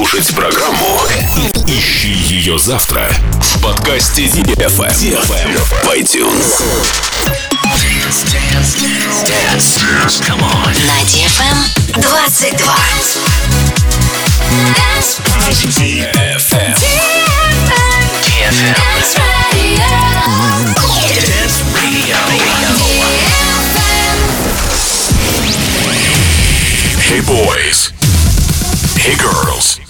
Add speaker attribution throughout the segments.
Speaker 1: Слушать программу ищи ее завтра в подкасте DFM, в iTunes.
Speaker 2: На DFM 22. Dance
Speaker 1: DFM.
Speaker 3: DFM.
Speaker 2: Dance Radio.
Speaker 3: Dance Radio.
Speaker 1: Hey boys. Hey girls.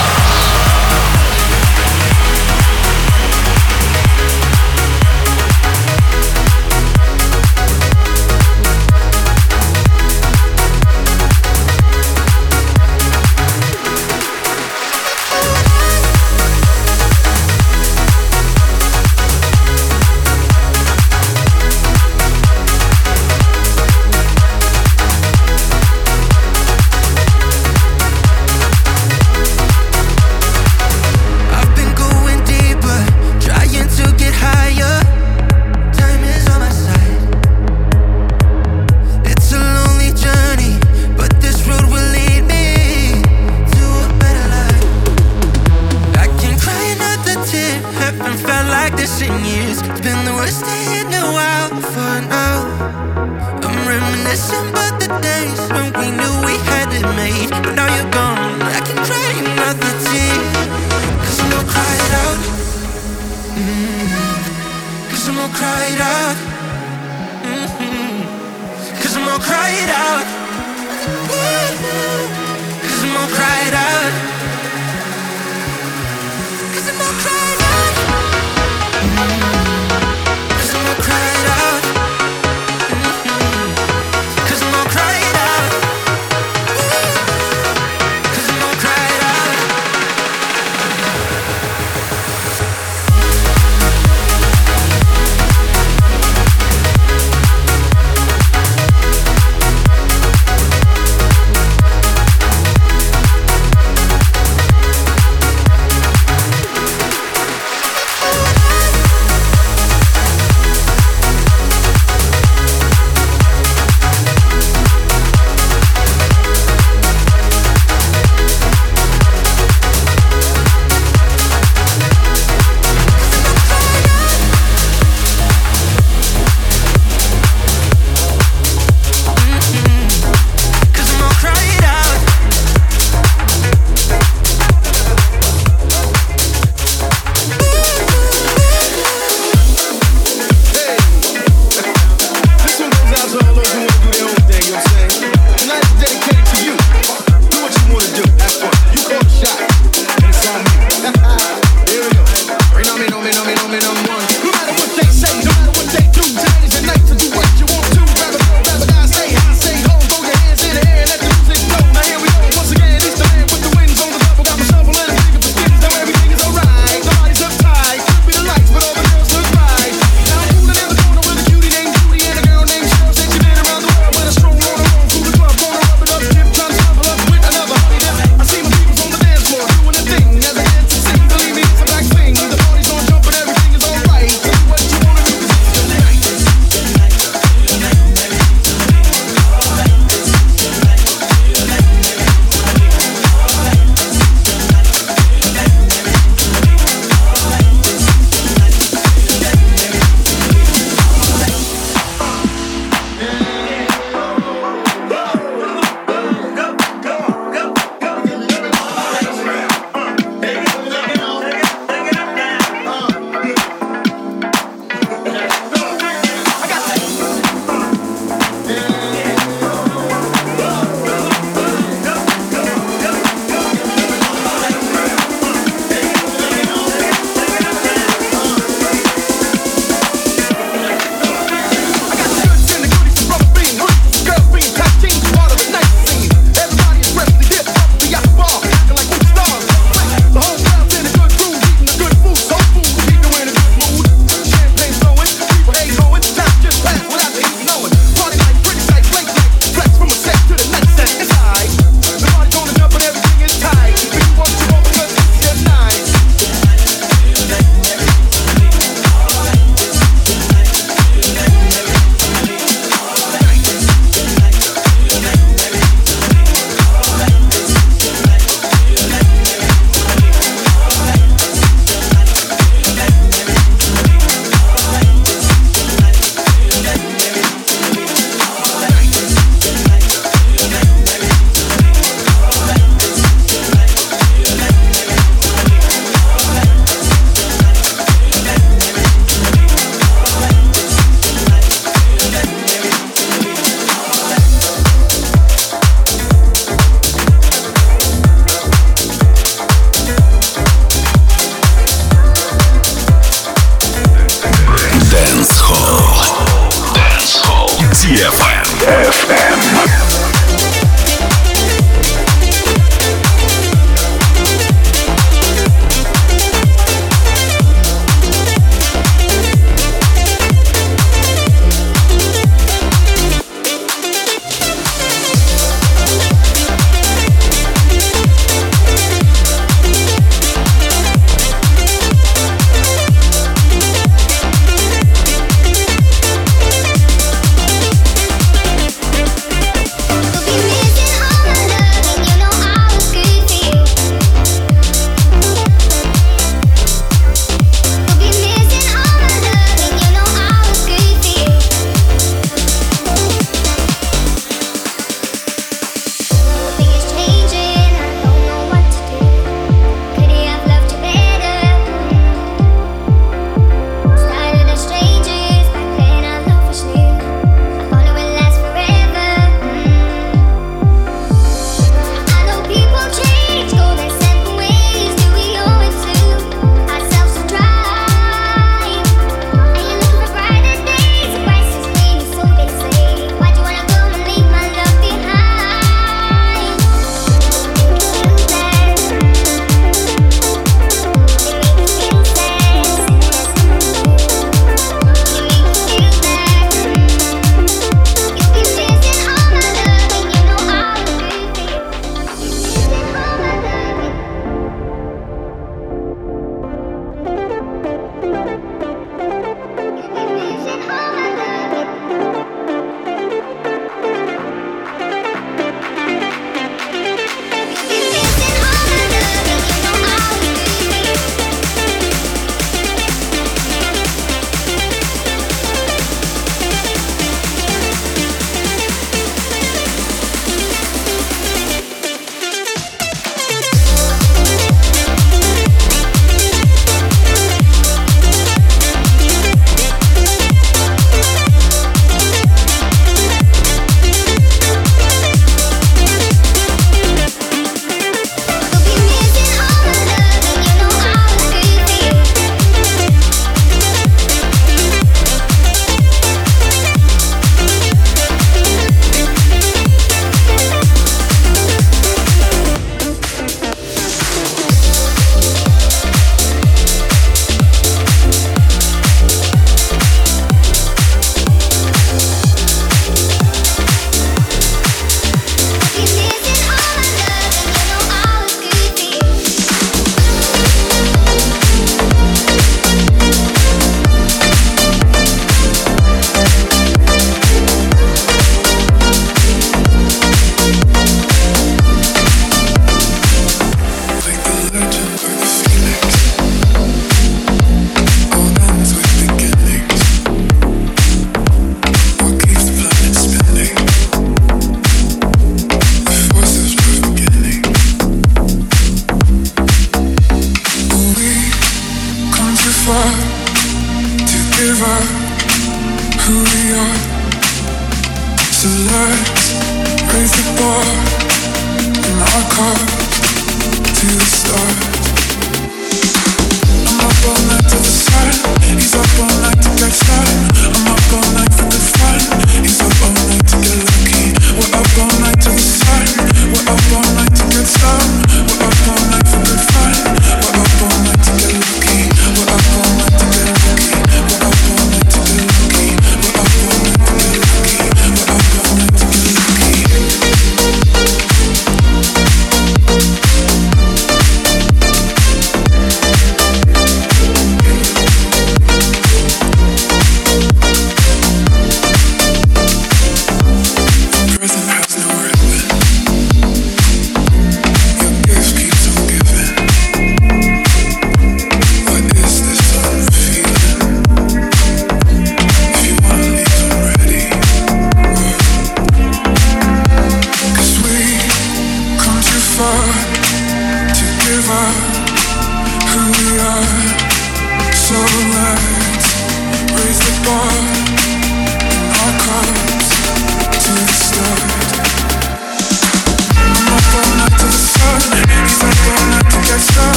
Speaker 4: been a while for now. I'm reminiscing about the days when we knew we had it made. But now you're gone, I can cry another tear. Cause I'm gonna cry it out. Mm-hmm. Cause I'm gonna cry it out. Mm-hmm. Cause I'm gonna cry it out.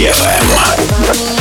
Speaker 4: If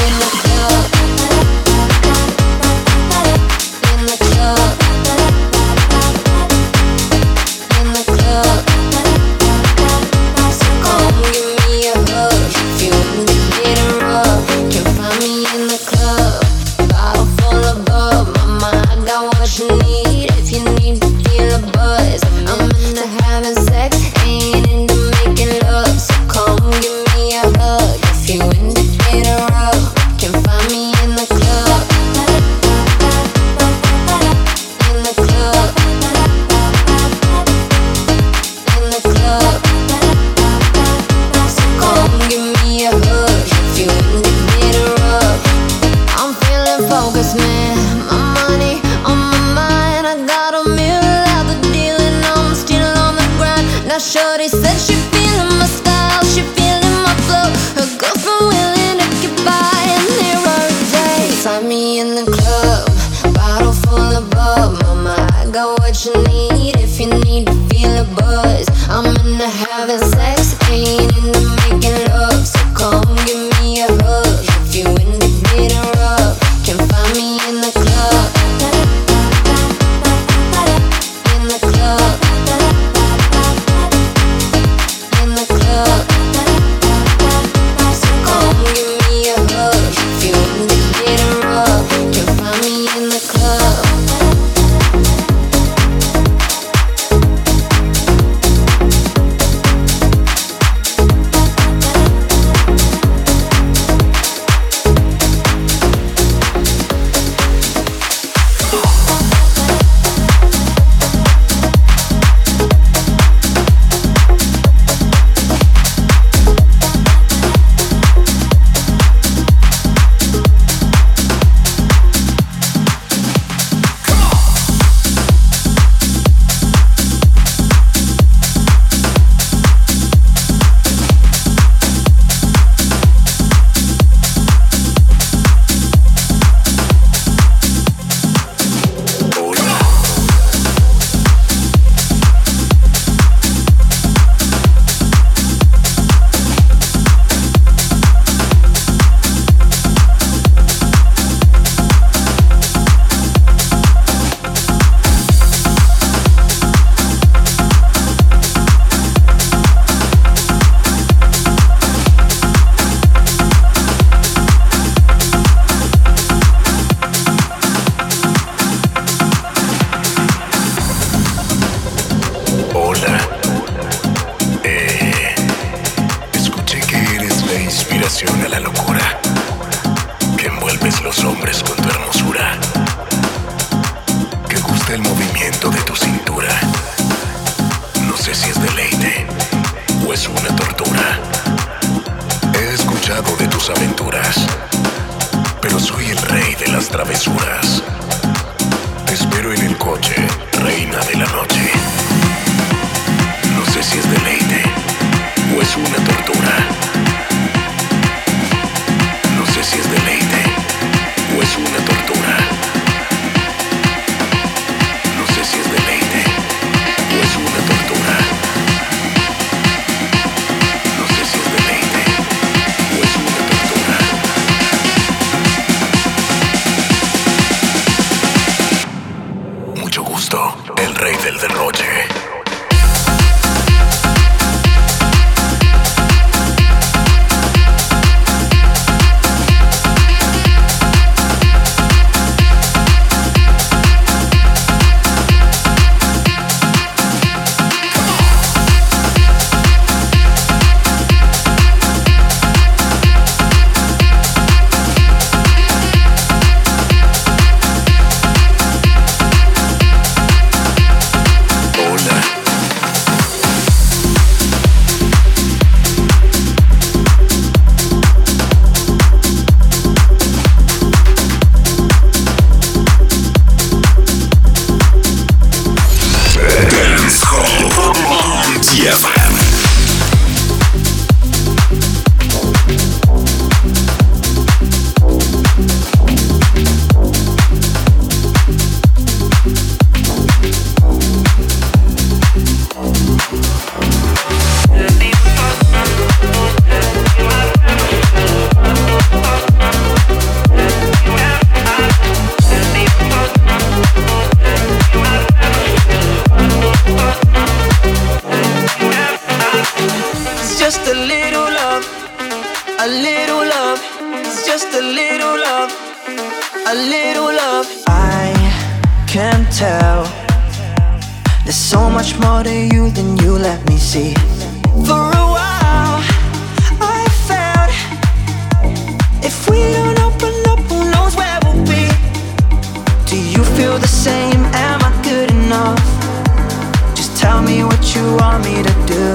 Speaker 4: want me to do?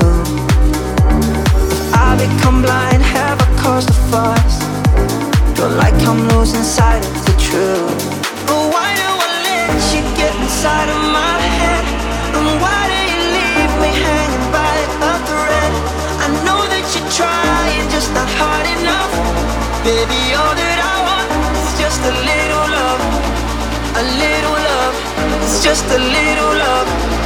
Speaker 4: I become blind, have I caused a fuss? Feel like I'm losing sight of the truth. But why do I let you get inside of my head? And why do you leave me hanging by a thread? I know that you're trying, just not hard enough. Baby, all that I want is just a little love, a little love. It's just a little love.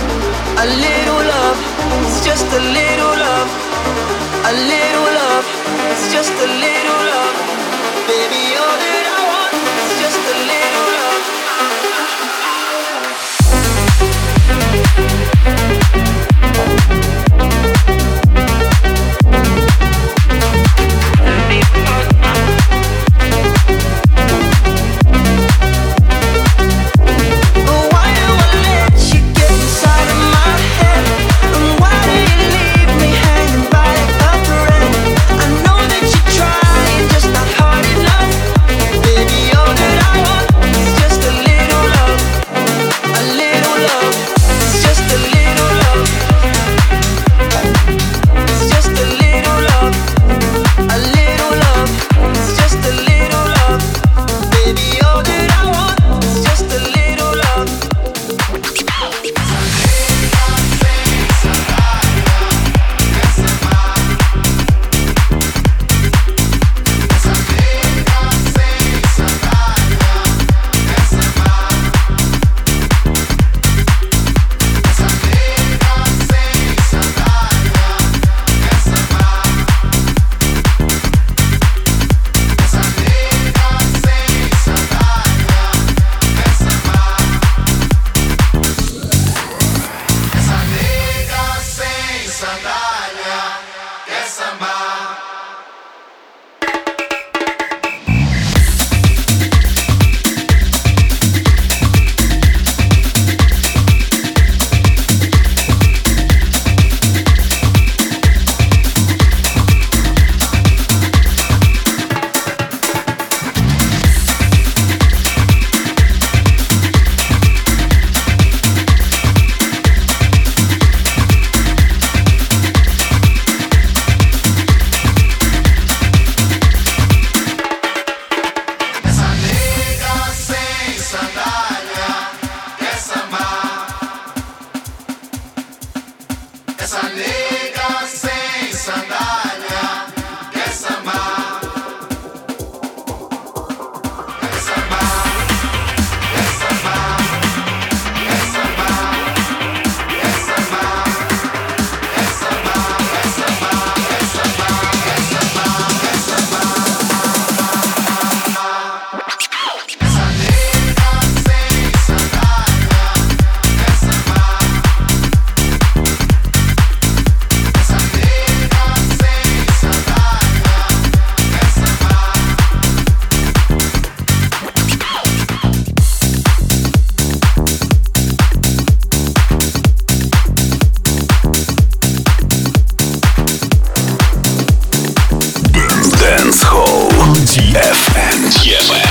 Speaker 4: A little love, it's just a little love. A little love, it's just a little love. Baby, you're
Speaker 5: FMTFM.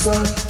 Speaker 5: Business.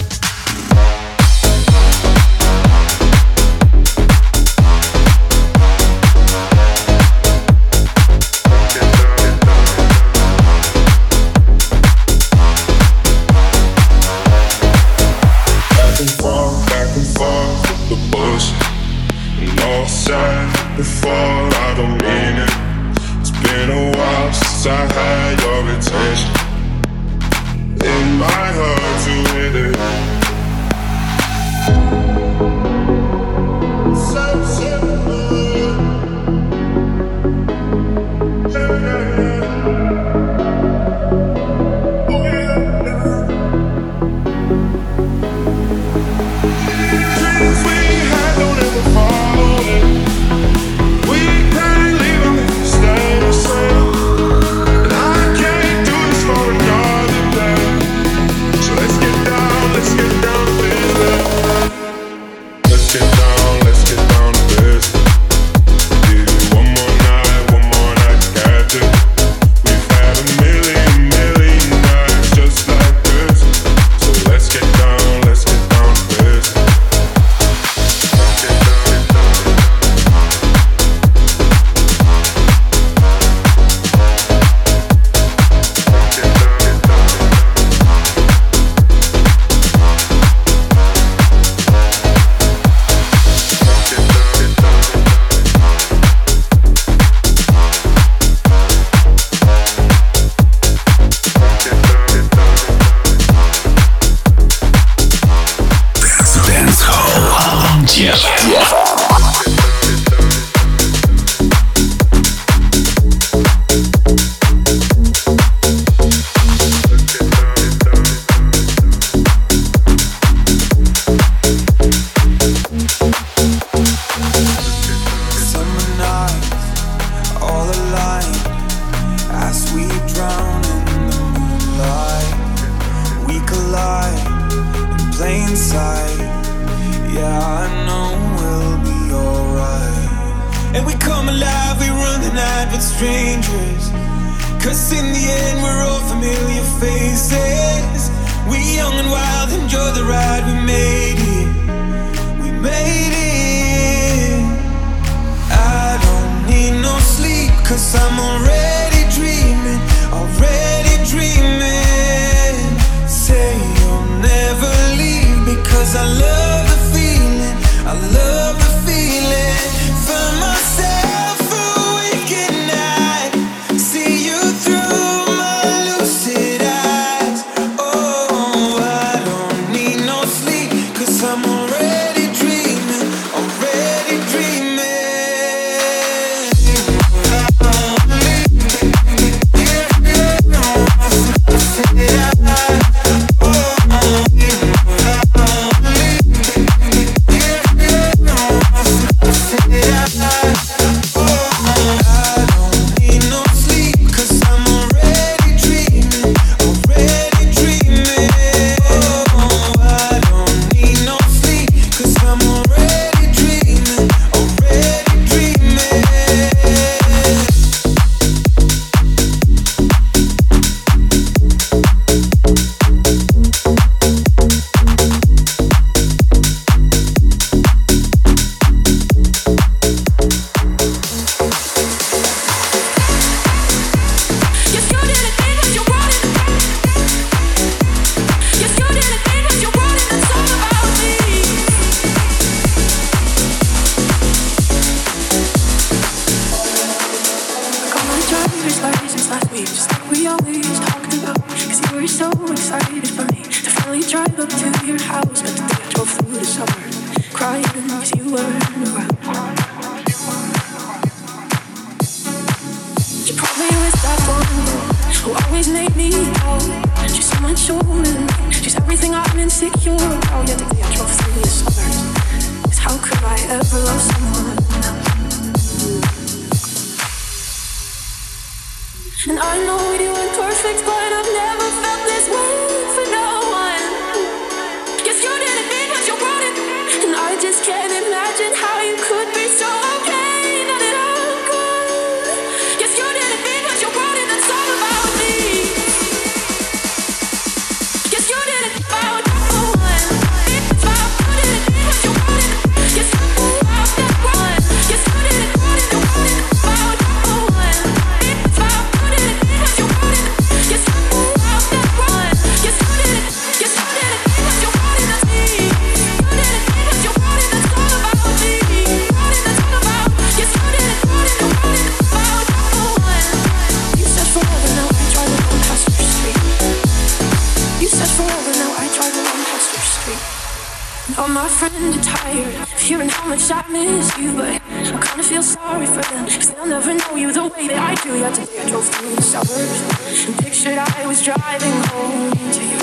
Speaker 6: feel sorry for them. Cause they'll never know you the way that I do. Yet today I drove through the suburbs And pictured I was driving home to you.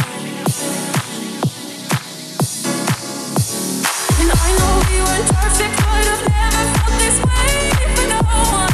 Speaker 6: And I know we weren't perfect But I've never felt this way. For no one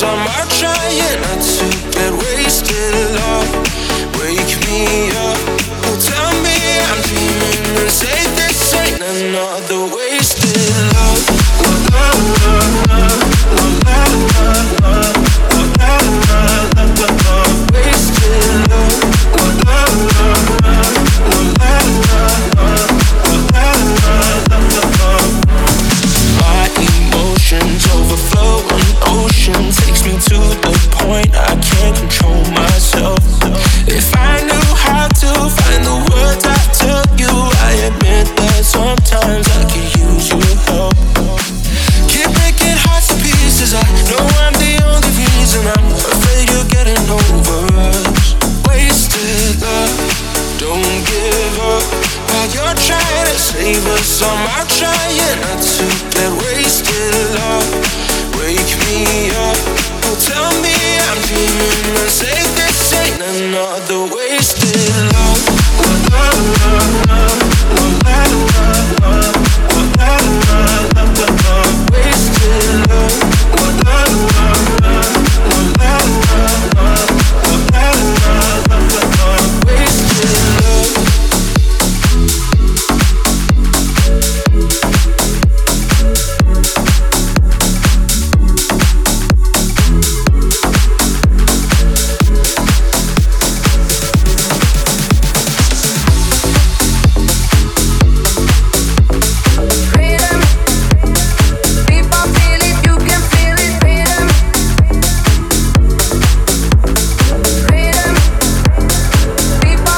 Speaker 6: some
Speaker 7: are trying.